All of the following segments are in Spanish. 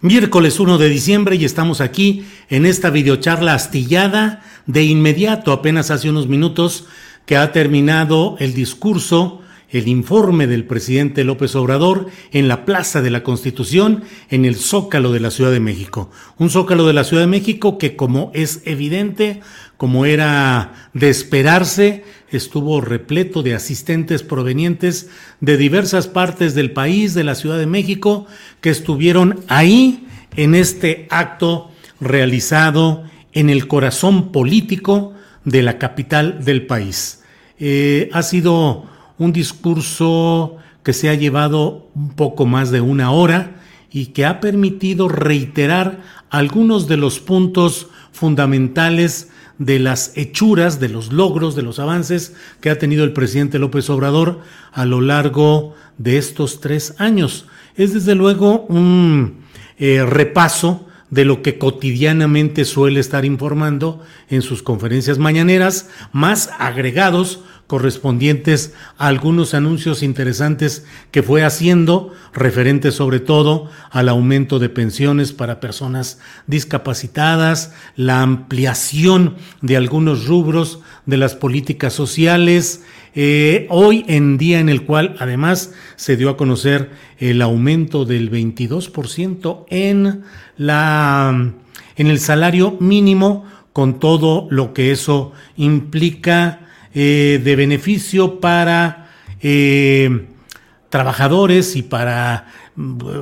Miércoles 1 de diciembre y estamos aquí en esta videocharla astillada de inmediato, apenas hace unos minutos que ha terminado el discurso, el informe del presidente López Obrador en la Plaza de la Constitución, en el Zócalo de la Ciudad de México. Un Zócalo de la Ciudad de México que, como es evidente, como era de esperarse, estuvo repleto de asistentes provenientes de diversas partes del país, de la Ciudad de México, que estuvieron ahí en este acto realizado en el corazón político de la capital del país. Eh, ha sido un discurso que se ha llevado un poco más de una hora y que ha permitido reiterar algunos de los puntos fundamentales de las hechuras, de los logros, de los avances que ha tenido el presidente López Obrador a lo largo de estos tres años. Es desde luego un eh, repaso de lo que cotidianamente suele estar informando en sus conferencias mañaneras, más agregados correspondientes a algunos anuncios interesantes que fue haciendo, referentes sobre todo al aumento de pensiones para personas discapacitadas, la ampliación de algunos rubros de las políticas sociales, eh, hoy en día en el cual además se dio a conocer el aumento del 22% en la en el salario mínimo con todo lo que eso implica eh, de beneficio para eh, trabajadores y para,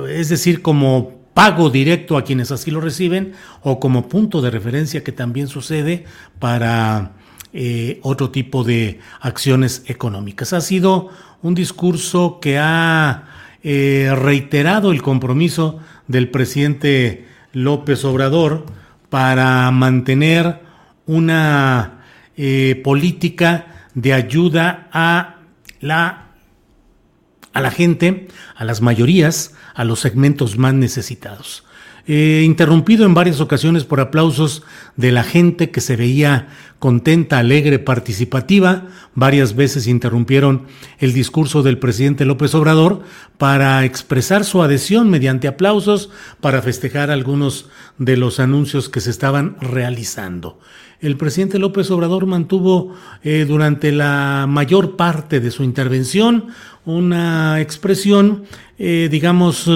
es decir, como pago directo a quienes así lo reciben o como punto de referencia que también sucede para eh, otro tipo de acciones económicas. Ha sido un discurso que ha reiterado el compromiso del presidente López Obrador para mantener una eh, política de ayuda a la, a la gente, a las mayorías, a los segmentos más necesitados. Eh, interrumpido en varias ocasiones por aplausos de la gente que se veía contenta, alegre, participativa. Varias veces interrumpieron el discurso del presidente López Obrador para expresar su adhesión mediante aplausos para festejar algunos de los anuncios que se estaban realizando el presidente López Obrador mantuvo eh, durante la mayor parte de su intervención una expresión, eh, digamos,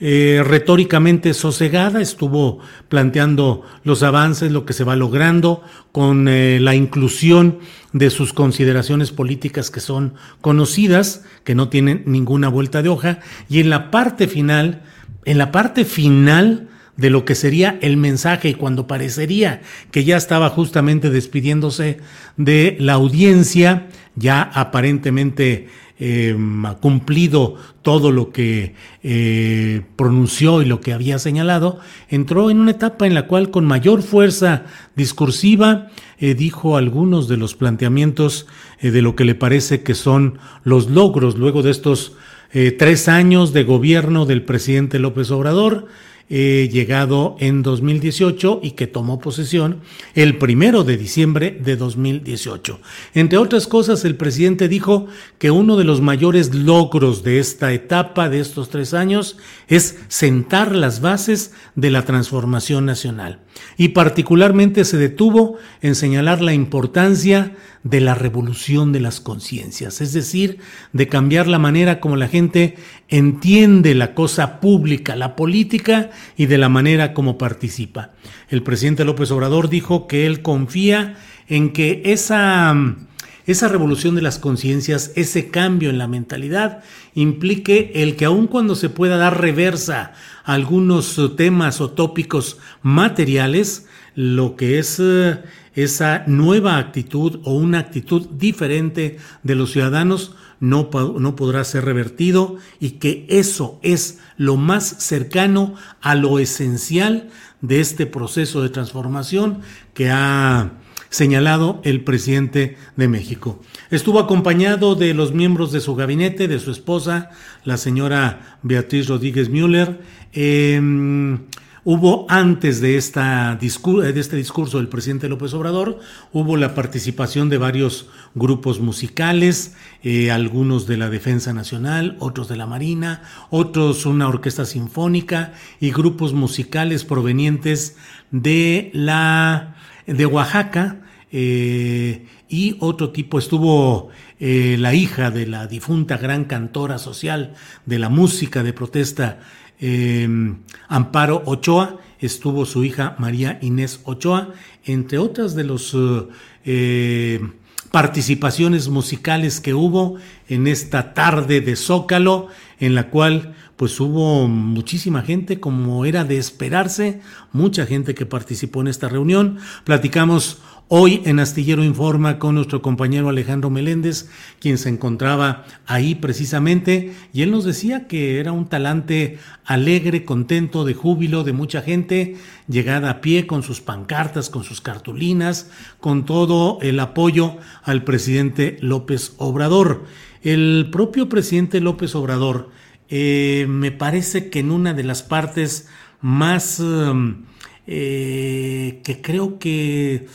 eh, retóricamente sosegada, estuvo planteando los avances, lo que se va logrando, con la inclusión de sus consideraciones políticas que son conocidas, que no tienen ninguna vuelta de hoja, y en la parte final, en la parte final, de lo que sería el mensaje cuando parecería que ya estaba justamente despidiéndose de la audiencia, ya aparentemente eh, cumplido todo lo que eh, pronunció y lo que había señalado, entró en una etapa en la cual con mayor fuerza discursiva eh, dijo algunos de los planteamientos de lo que le parece que son los logros luego de estos tres años de gobierno del presidente López Obrador, eh, llegado en 2018 y que tomó posesión el primero de diciembre de 2018. Entre otras cosas, el presidente dijo que uno de los mayores logros de esta etapa, de estos tres años, es sentar las bases de la transformación nacional. Y particularmente se detuvo en señalar la importancia de la revolución de las conciencias, es decir, de cambiar la manera como la gente entiende la cosa pública, la política y de la manera como participa. El presidente López Obrador dijo que él confía en que esa, esa revolución de las conciencias, ese cambio en la mentalidad, implique el que aun cuando se pueda dar reversa a algunos temas o tópicos materiales, lo que es eh, esa nueva actitud o una actitud diferente de los ciudadanos no, no, podrá ser revertido y que eso es lo más cercano a lo esencial de este proceso de transformación que ha señalado el presidente de México. Estuvo acompañado de los miembros de su gabinete, de su esposa, la señora Beatriz Rodríguez Müller, eh, Hubo antes de, esta de este discurso del presidente López Obrador, hubo la participación de varios grupos musicales, eh, algunos de la Defensa Nacional, otros de la Marina, otros una orquesta sinfónica y grupos musicales provenientes de la de Oaxaca. Eh, y otro tipo estuvo eh, la hija de la difunta gran cantora social de la música de protesta Em, Amparo Ochoa, estuvo su hija María Inés Ochoa, entre otras de las eh, eh, participaciones musicales que hubo en esta tarde de Zócalo, en la cual pues hubo muchísima gente, como era de esperarse, mucha gente que participó en esta reunión. Platicamos Hoy en Astillero Informa con nuestro compañero Alejandro Meléndez, quien se encontraba ahí precisamente, y él nos decía que era un talante alegre, contento, de júbilo de mucha gente, llegada a pie con sus pancartas, con sus cartulinas, con todo el apoyo al presidente López Obrador. El propio presidente López Obrador, eh, me parece que en una de las partes más um, eh, que creo que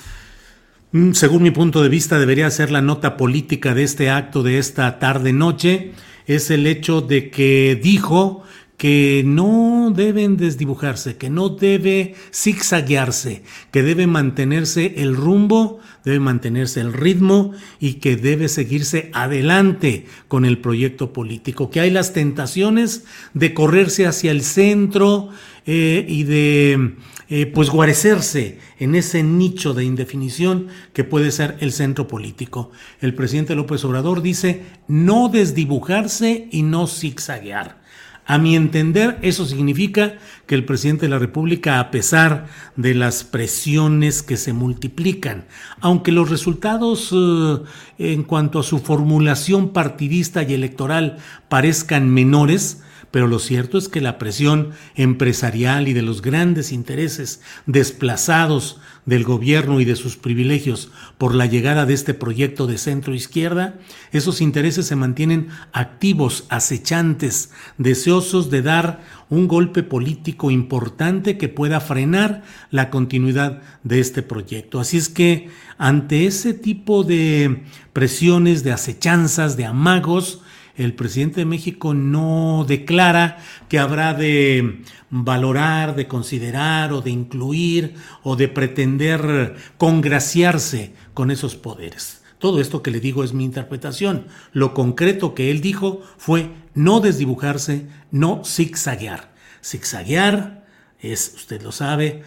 según mi punto de vista, debería ser la nota política de este acto de esta tarde-noche, es el hecho de que dijo que no deben desdibujarse, que no debe zigzaguearse, que debe mantenerse el rumbo, debe mantenerse el ritmo y que debe seguirse adelante con el proyecto político, que hay las tentaciones de correrse hacia el centro eh, y de eh, pues guarecerse en ese nicho de indefinición que puede ser el centro político. El presidente López Obrador dice no desdibujarse y no zigzaguear. A mi entender, eso significa que el presidente de la República, a pesar de las presiones que se multiplican, aunque los resultados eh, en cuanto a su formulación partidista y electoral parezcan menores, pero lo cierto es que la presión empresarial y de los grandes intereses desplazados del gobierno y de sus privilegios por la llegada de este proyecto de centro izquierda, esos intereses se mantienen activos, acechantes, deseosos de dar un golpe político importante que pueda frenar la continuidad de este proyecto. Así es que ante ese tipo de presiones, de acechanzas, de amagos, el presidente de México no declara que habrá de valorar, de considerar o de incluir o de pretender congraciarse con esos poderes. Todo esto que le digo es mi interpretación. Lo concreto que él dijo fue no desdibujarse, no zigzaguear. Zigzaguear es, usted lo sabe,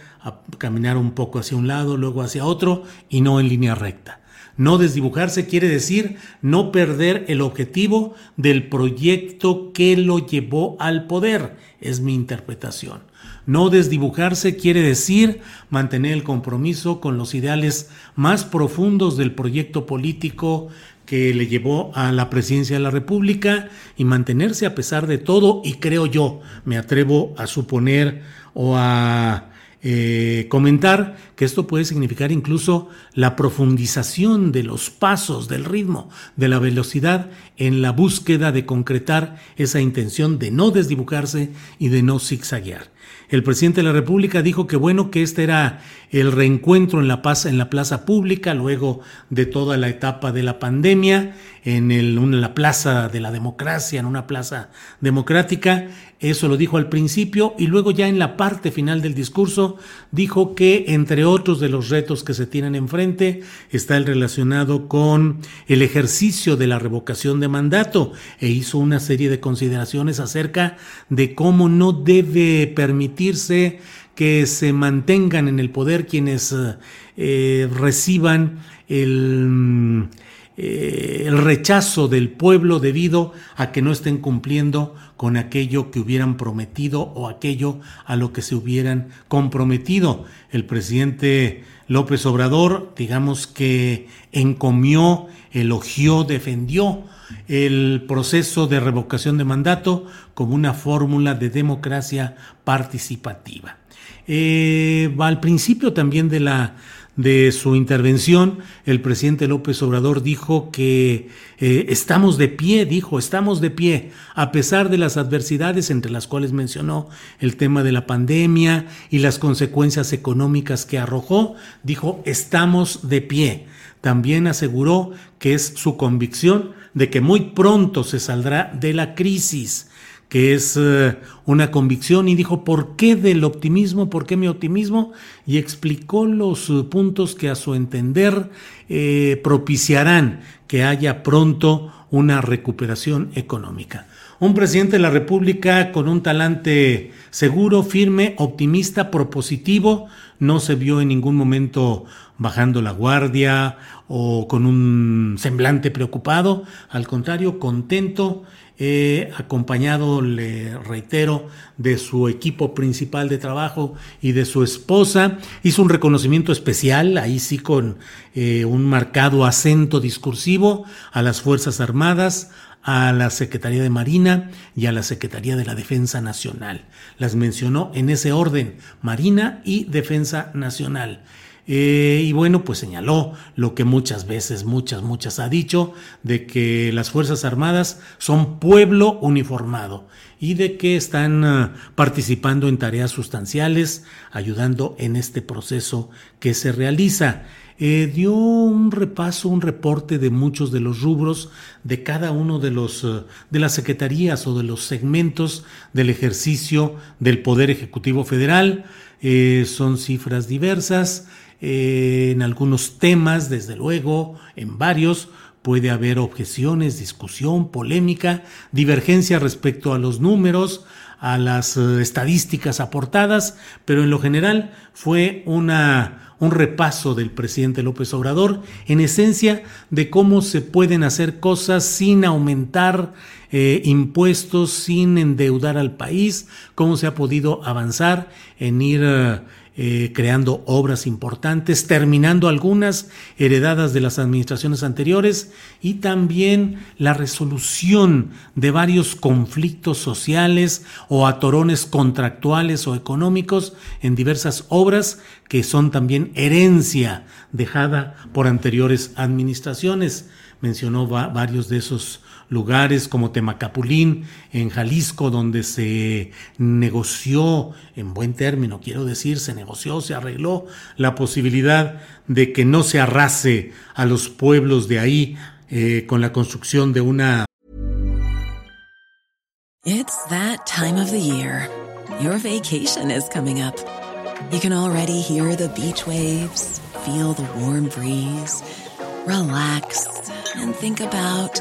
caminar un poco hacia un lado, luego hacia otro y no en línea recta. No desdibujarse quiere decir no perder el objetivo del proyecto que lo llevó al poder, es mi interpretación. No desdibujarse quiere decir mantener el compromiso con los ideales más profundos del proyecto político que le llevó a la presidencia de la República y mantenerse a pesar de todo y creo yo, me atrevo a suponer o a eh, comentar que esto puede significar incluso la profundización de los pasos, del ritmo, de la velocidad en la búsqueda de concretar esa intención de no desdibujarse y de no zigzaguear. El presidente de la República dijo que bueno que este era el reencuentro en la paz en la plaza pública luego de toda la etapa de la pandemia en, en la plaza de la democracia, en una plaza democrática. Eso lo dijo al principio y luego ya en la parte final del discurso dijo que entre otros de los retos que se tienen enfrente está el relacionado con el ejercicio de la revocación de mandato e hizo una serie de consideraciones acerca de cómo no debe permitirse que se mantengan en el poder quienes eh, reciban el eh, el rechazo del pueblo debido a que no estén cumpliendo con aquello que hubieran prometido o aquello a lo que se hubieran comprometido. El presidente López Obrador, digamos que encomió, elogió, defendió el proceso de revocación de mandato como una fórmula de democracia participativa. Eh, al principio también de la de su intervención, el presidente López Obrador dijo que eh, estamos de pie, dijo, estamos de pie, a pesar de las adversidades entre las cuales mencionó el tema de la pandemia y las consecuencias económicas que arrojó, dijo, estamos de pie. También aseguró que es su convicción de que muy pronto se saldrá de la crisis que es eh, una convicción y dijo, ¿por qué del optimismo? ¿Por qué mi optimismo? Y explicó los eh, puntos que a su entender eh, propiciarán que haya pronto una recuperación económica. Un presidente de la República con un talante seguro, firme, optimista, propositivo, no se vio en ningún momento bajando la guardia o con un semblante preocupado, al contrario, contento acompañado, le reitero, de su equipo principal de trabajo y de su esposa. Hizo un reconocimiento especial, ahí sí con eh, un marcado acento discursivo, a las Fuerzas Armadas, a la Secretaría de Marina y a la Secretaría de la Defensa Nacional. Las mencionó en ese orden, Marina y Defensa Nacional. Eh, y bueno, pues señaló lo que muchas veces, muchas, muchas ha dicho, de que las Fuerzas Armadas son pueblo uniformado y de que están ah, participando en tareas sustanciales, ayudando en este proceso que se realiza. Eh, dio un repaso, un reporte de muchos de los rubros de cada uno de los ah, de las secretarías o de los segmentos del ejercicio del Poder Ejecutivo Federal. Eh, son cifras diversas. Eh, en algunos temas, desde luego, en varios, puede haber objeciones, discusión, polémica, divergencia respecto a los números, a las eh, estadísticas aportadas, pero en lo general fue una, un repaso del presidente López Obrador, en esencia, de cómo se pueden hacer cosas sin aumentar eh, impuestos, sin endeudar al país, cómo se ha podido avanzar en ir creando obras importantes, terminando algunas heredadas de las administraciones anteriores y también la resolución de varios conflictos sociales o atorones contractuales o económicos en diversas obras que son también herencia dejada por anteriores administraciones. Mencionó varios de esos lugares como Temacapulín, en Jalisco, donde se negoció, en buen término, quiero decir, se negoció, se arregló la posibilidad de que no se arrase a los pueblos de ahí eh, con la construcción de una... It's that time of the year. Your vacation is coming up. You can already hear the beach waves, feel the warm breeze, relax and think about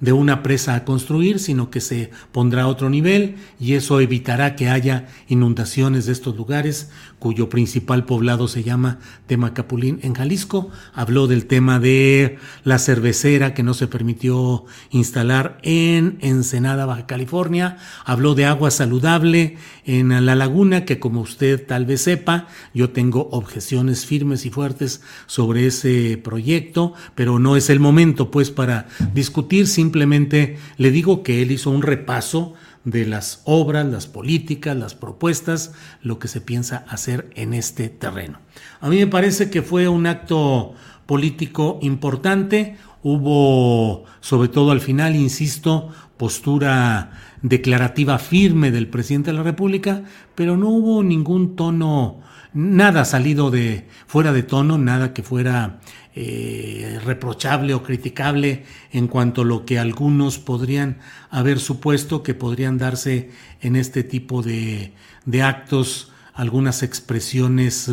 de una presa a construir, sino que se pondrá a otro nivel y eso evitará que haya inundaciones de estos lugares, cuyo principal poblado se llama Temacapulín en Jalisco. Habló del tema de la cervecera que no se permitió instalar en Ensenada, Baja California. Habló de agua saludable en la laguna, que como usted tal vez sepa, yo tengo objeciones firmes y fuertes sobre ese proyecto, pero no es el momento pues para discutir simplemente le digo que él hizo un repaso de las obras, las políticas, las propuestas, lo que se piensa hacer en este terreno. A mí me parece que fue un acto político importante, hubo, sobre todo al final, insisto, postura declarativa firme del presidente de la República, pero no hubo ningún tono, nada salido de fuera de tono, nada que fuera eh, reprochable o criticable en cuanto a lo que algunos podrían haber supuesto que podrían darse en este tipo de, actos, algunas expresiones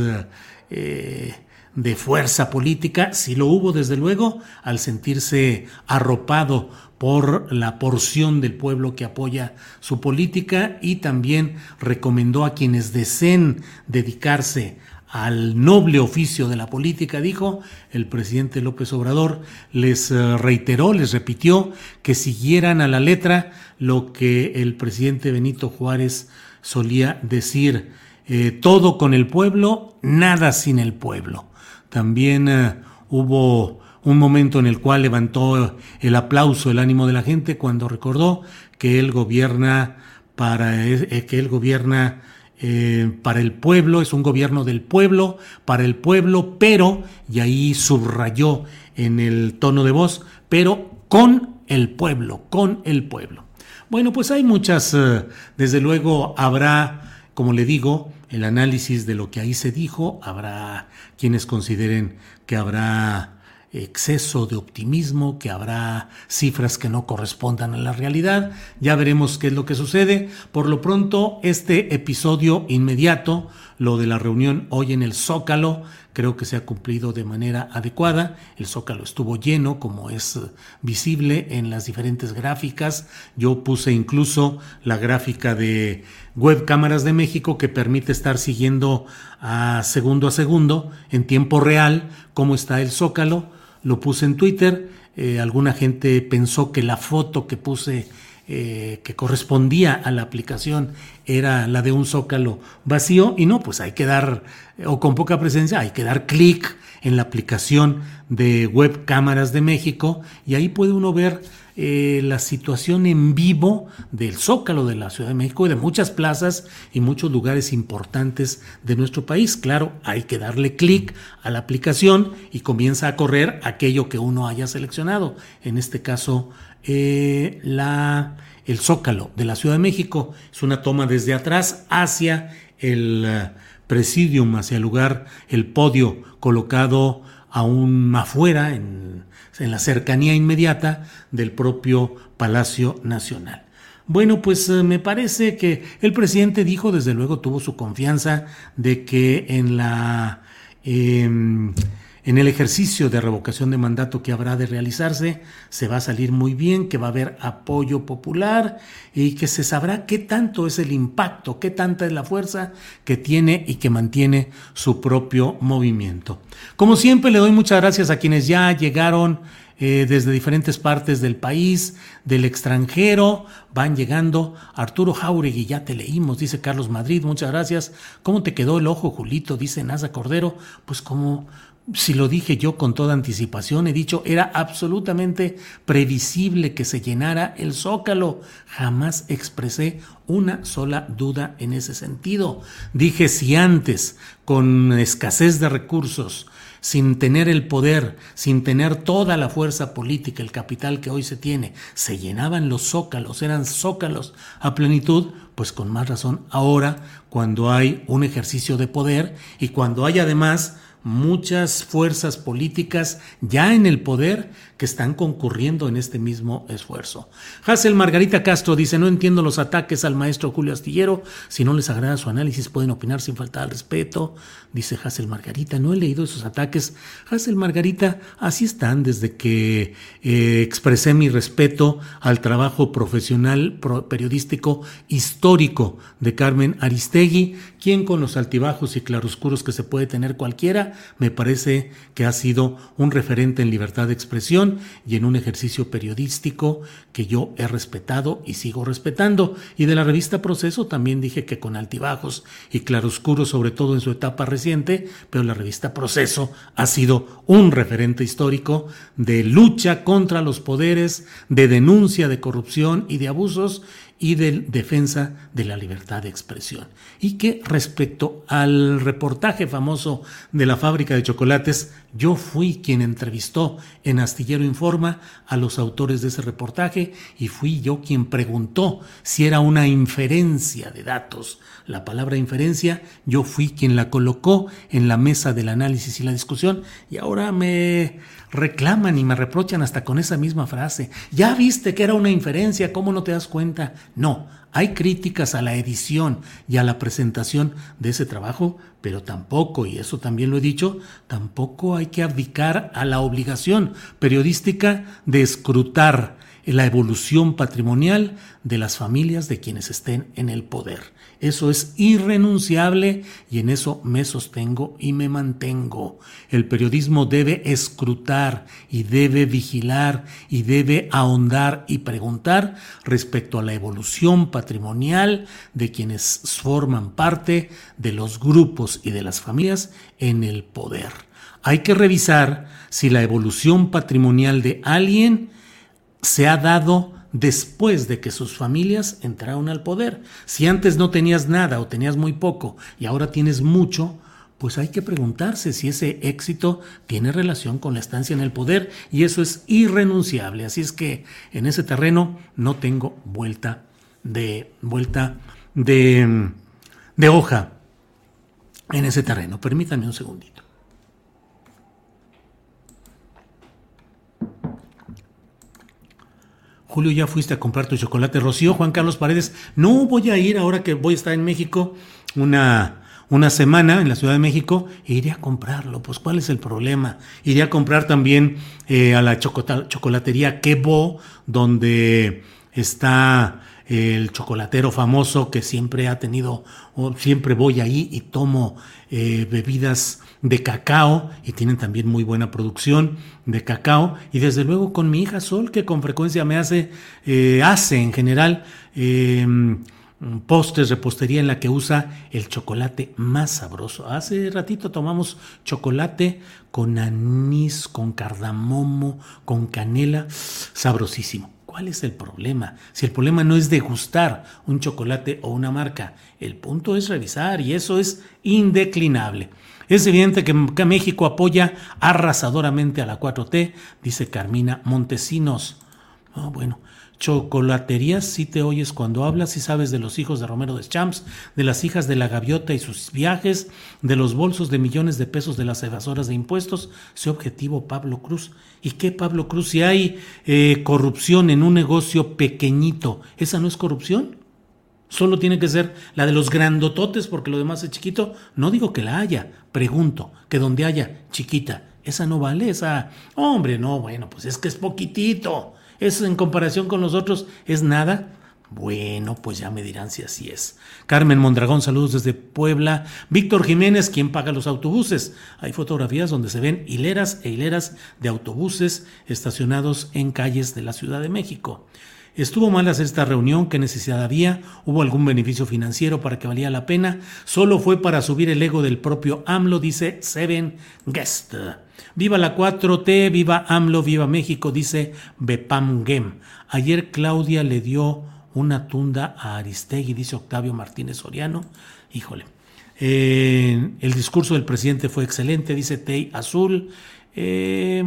eh, de fuerza política, si lo hubo desde luego, al sentirse arropado por la porción del pueblo que apoya su política y también recomendó a quienes deseen dedicarse al noble oficio de la política, dijo el presidente López Obrador, les eh, reiteró, les repitió que siguieran a la letra lo que el presidente Benito Juárez solía decir, eh, todo con el pueblo, nada sin el pueblo. También eh, hubo un momento en el cual levantó el aplauso, el ánimo de la gente cuando recordó que él gobierna para que él gobierna eh, para el pueblo, es un gobierno del pueblo, para el pueblo, pero, y ahí subrayó en el tono de voz, pero con el pueblo, con el pueblo. Bueno, pues hay muchas, eh, desde luego habrá, como le digo, el análisis de lo que ahí se dijo, habrá quienes consideren que habrá exceso de optimismo, que habrá cifras que no correspondan a la realidad. Ya veremos qué es lo que sucede. Por lo pronto, este episodio inmediato, lo de la reunión hoy en el Zócalo, creo que se ha cumplido de manera adecuada. El Zócalo estuvo lleno, como es visible en las diferentes gráficas. Yo puse incluso la gráfica de Web Cámaras de México que permite estar siguiendo a segundo a segundo, en tiempo real, cómo está el Zócalo lo puse en Twitter, eh, alguna gente pensó que la foto que puse eh, que correspondía a la aplicación era la de un zócalo vacío y no, pues hay que dar, o con poca presencia, hay que dar clic en la aplicación de Web Cámaras de México y ahí puede uno ver eh, la situación en vivo del Zócalo de la Ciudad de México y de muchas plazas y muchos lugares importantes de nuestro país. Claro, hay que darle clic a la aplicación y comienza a correr aquello que uno haya seleccionado. En este caso, eh, la, el Zócalo de la Ciudad de México es una toma desde atrás hacia el eh, presidium, hacia el lugar, el podio colocado aún afuera en en la cercanía inmediata del propio Palacio Nacional. Bueno, pues eh, me parece que el presidente dijo, desde luego tuvo su confianza de que en la... Em, en el ejercicio de revocación de mandato que habrá de realizarse, se va a salir muy bien, que va a haber apoyo popular y que se sabrá qué tanto es el impacto, qué tanta es la fuerza que tiene y que mantiene su propio movimiento. Como siempre, le doy muchas gracias a quienes ya llegaron eh, desde diferentes partes del país, del extranjero, van llegando. Arturo Jauregui, ya te leímos, dice Carlos Madrid, muchas gracias. ¿Cómo te quedó el ojo, Julito? Dice Nasa Cordero. Pues como si lo dije yo con toda anticipación, he dicho, era absolutamente previsible que se llenara el zócalo. Jamás expresé una sola duda en ese sentido. Dije, si antes, con escasez de recursos, sin tener el poder, sin tener toda la fuerza política, el capital que hoy se tiene, se llenaban los zócalos, eran zócalos a plenitud, pues con más razón ahora, cuando hay un ejercicio de poder y cuando hay además muchas fuerzas políticas ya en el poder que están concurriendo en este mismo esfuerzo. Hazel Margarita Castro dice, no entiendo los ataques al maestro Julio Astillero, si no les agrada su análisis pueden opinar sin faltar al respeto, dice Hazel Margarita, no he leído esos ataques. Hazel Margarita, así están desde que eh, expresé mi respeto al trabajo profesional periodístico histórico de Carmen Aristegui, quien con los altibajos y claroscuros que se puede tener cualquiera, me parece que ha sido un referente en libertad de expresión y en un ejercicio periodístico que yo he respetado y sigo respetando. Y de la revista Proceso también dije que con altibajos y claroscuros, sobre todo en su etapa reciente, pero la revista Proceso ha sido un referente histórico de lucha contra los poderes, de denuncia de corrupción y de abusos y de defensa de la libertad de expresión. Y que respecto al reportaje famoso de la fábrica de chocolates, yo fui quien entrevistó en Astillero Informa a los autores de ese reportaje y fui yo quien preguntó si era una inferencia de datos. La palabra inferencia yo fui quien la colocó en la mesa del análisis y la discusión y ahora me reclaman y me reprochan hasta con esa misma frase. Ya viste que era una inferencia, ¿cómo no te das cuenta? No, hay críticas a la edición y a la presentación de ese trabajo, pero tampoco, y eso también lo he dicho, tampoco hay que abdicar a la obligación periodística de escrutar la evolución patrimonial de las familias de quienes estén en el poder. Eso es irrenunciable y en eso me sostengo y me mantengo. El periodismo debe escrutar y debe vigilar y debe ahondar y preguntar respecto a la evolución patrimonial de quienes forman parte de los grupos y de las familias en el poder. Hay que revisar si la evolución patrimonial de alguien se ha dado después de que sus familias entraron al poder. Si antes no tenías nada o tenías muy poco y ahora tienes mucho, pues hay que preguntarse si ese éxito tiene relación con la estancia en el poder y eso es irrenunciable. Así es que en ese terreno no tengo vuelta de vuelta de, de hoja en ese terreno. Permítanme un segundito. Julio, ya fuiste a comprar tu chocolate. Rocío, Juan Carlos Paredes, no voy a ir ahora que voy a estar en México una, una semana en la Ciudad de México iré a comprarlo. Pues, ¿cuál es el problema? Iré a comprar también eh, a la chocolatería Quebo, donde está el chocolatero famoso que siempre ha tenido, siempre voy ahí y tomo eh, bebidas de cacao y tienen también muy buena producción de cacao y desde luego con mi hija Sol que con frecuencia me hace, eh, hace en general eh, postres, repostería en la que usa el chocolate más sabroso. Hace ratito tomamos chocolate con anís, con cardamomo, con canela, sabrosísimo. ¿Cuál es el problema? Si el problema no es degustar un chocolate o una marca, el punto es revisar y eso es indeclinable. Es evidente que, México apoya arrasadoramente a la 4T, dice Carmina Montesinos. Ah, bueno, chocolaterías, si te oyes cuando hablas, y sabes de los hijos de Romero de Champs, de las hijas de la gaviota y sus viajes, de los bolsos de millones de pesos de las evasoras de impuestos. Ese objetivo, Pablo Cruz. ¿Y qué, Pablo Cruz? Si hay eh, corrupción en un negocio pequeñito, ¿esa no es corrupción? Solo tiene que ser la de los grandototes porque lo demás es chiquito. No digo que la haya, pregunto, que donde haya chiquita, esa no vale, esa... Hombre, no, bueno, pues es que es poquitito. Eso en comparación con los otros es nada. Bueno, pues ya me dirán si así es. Carmen Mondragón, saludos desde Puebla. Víctor Jiménez, ¿quién paga los autobuses? Hay fotografías donde se ven hileras e hileras de autobuses estacionados en calles de la Ciudad de México. Estuvo mal hacer esta reunión, qué necesidad había, hubo algún beneficio financiero para que valía la pena, solo fue para subir el ego del propio AMLO, dice Seven Guest. Viva la 4T, viva AMLO, viva México, dice Bepam Gem. Ayer Claudia le dio una tunda a Aristegui, dice Octavio Martínez Soriano. Híjole. Eh, el discurso del presidente fue excelente, dice Tey Azul. Eh,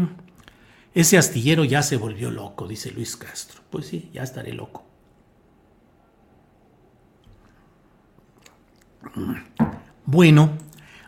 ese astillero ya se volvió loco, dice Luis Castro. Pues sí, ya estaré loco. Bueno,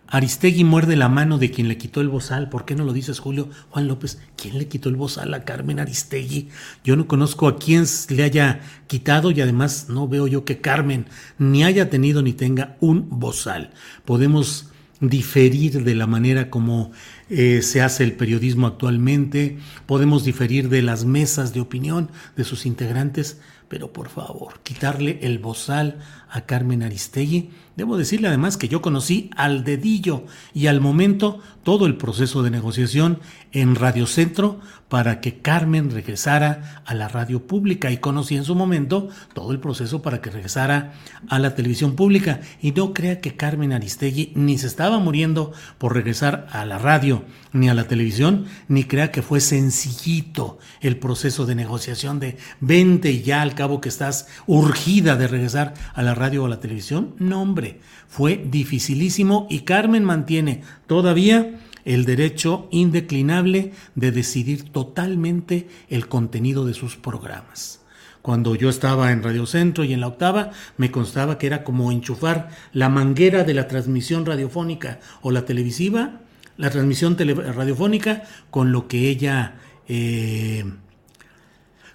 Aristegui muerde la mano de quien le quitó el bozal. ¿Por qué no lo dices, Julio? Juan López, ¿quién le quitó el bozal a Carmen Aristegui? Yo no conozco a quién le haya quitado y además no veo yo que Carmen ni haya tenido ni tenga un bozal. Podemos diferir de la manera como eh, se hace el periodismo actualmente, podemos diferir de las mesas de opinión de sus integrantes, pero por favor, quitarle el bozal a Carmen Aristegui. Debo decirle además que yo conocí al dedillo y al momento todo el proceso de negociación en Radio Centro para que Carmen regresara a la radio pública y conocí en su momento todo el proceso para que regresara a la televisión pública. Y no crea que Carmen Aristegui ni se estaba muriendo por regresar a la radio ni a la televisión, ni crea que fue sencillito el proceso de negociación de vente y ya al cabo que estás urgida de regresar a la radio o a la televisión. No, hombre, fue dificilísimo y Carmen mantiene todavía el derecho indeclinable de decidir totalmente el contenido de sus programas. Cuando yo estaba en Radio Centro y en la octava, me constaba que era como enchufar la manguera de la transmisión radiofónica o la televisiva, la transmisión radiofónica con lo que ella, eh,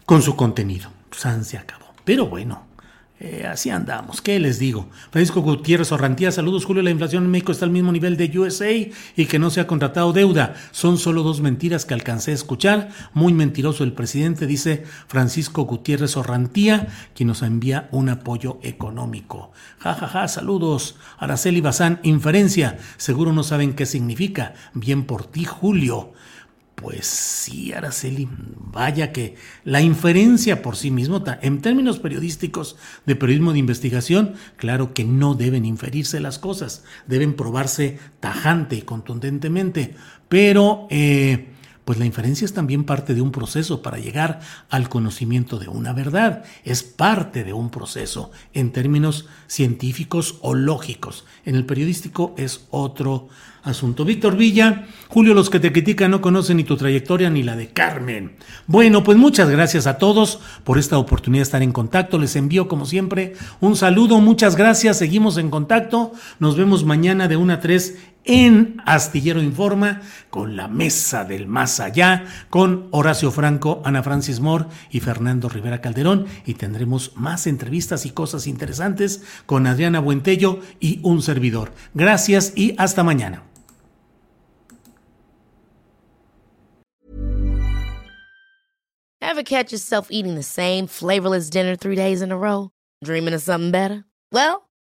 con su contenido. San se acabó. Pero bueno, eh, así andamos, ¿qué les digo? Francisco Gutiérrez Orrantía, saludos Julio, la inflación en México está al mismo nivel de USA y que no se ha contratado deuda. Son solo dos mentiras que alcancé a escuchar. Muy mentiroso el presidente, dice Francisco Gutiérrez Orrantía, quien nos envía un apoyo económico. Ja, ja, ja, saludos. Araceli Bazán, inferencia. Seguro no saben qué significa. Bien por ti, Julio. Pues sí, Araceli, vaya que la inferencia por sí mismo, en términos periodísticos de periodismo de investigación, claro que no deben inferirse las cosas, deben probarse tajante y contundentemente, pero eh, pues la inferencia es también parte de un proceso para llegar al conocimiento de una verdad, es parte de un proceso en términos científicos o lógicos. En el periodístico es otro asunto. Víctor Villa, Julio, los que te critican no conocen ni tu trayectoria ni la de Carmen. Bueno, pues muchas gracias a todos por esta oportunidad de estar en contacto. Les envío, como siempre, un saludo. Muchas gracias. Seguimos en contacto. Nos vemos mañana de 1 a 3 en Astillero Informa con la mesa del más allá, con Horacio Franco, Ana Francis Moore y Fernando Rivera Calderón. Y tendremos más entrevistas y cosas interesantes con Adriana Buentello y un servidor. Gracias y hasta mañana. Ever catch yourself eating the same flavorless dinner three days in a row? Dreaming of something better? Well,